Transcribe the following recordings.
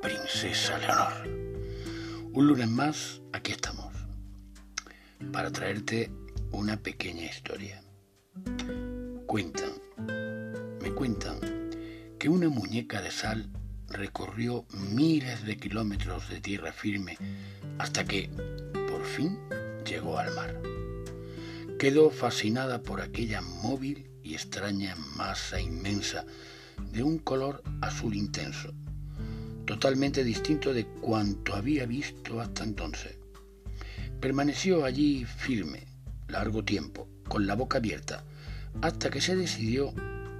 princesa Leonor. Un lunes más, aquí estamos, para traerte una pequeña historia. Cuentan, me cuentan, que una muñeca de sal recorrió miles de kilómetros de tierra firme hasta que, por fin, llegó al mar. Quedó fascinada por aquella móvil y extraña masa inmensa de un color azul intenso, totalmente distinto de cuanto había visto hasta entonces. Permaneció allí firme, largo tiempo, con la boca abierta, hasta que se decidió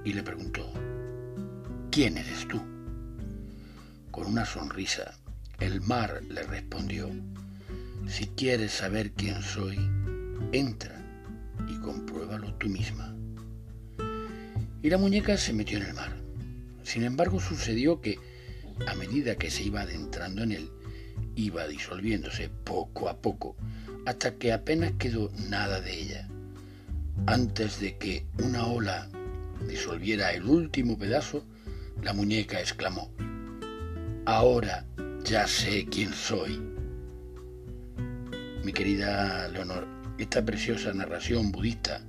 y le preguntó, ¿quién eres tú? Con una sonrisa, el mar le respondió, si quieres saber quién soy, entra y compruébalo tú misma. Y la muñeca se metió en el mar. Sin embargo, sucedió que, a medida que se iba adentrando en él, iba disolviéndose poco a poco, hasta que apenas quedó nada de ella. Antes de que una ola disolviera el último pedazo, la muñeca exclamó, Ahora ya sé quién soy. Mi querida Leonor, esta preciosa narración budista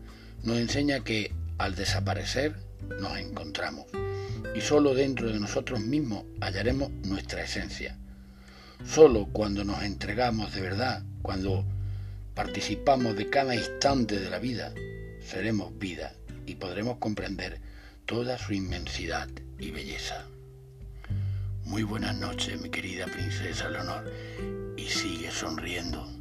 nos enseña que al desaparecer nos encontramos y solo dentro de nosotros mismos hallaremos nuestra esencia. Solo cuando nos entregamos de verdad, cuando participamos de cada instante de la vida, seremos vida y podremos comprender toda su inmensidad y belleza. Muy buenas noches, mi querida princesa Leonor, y sigue sonriendo.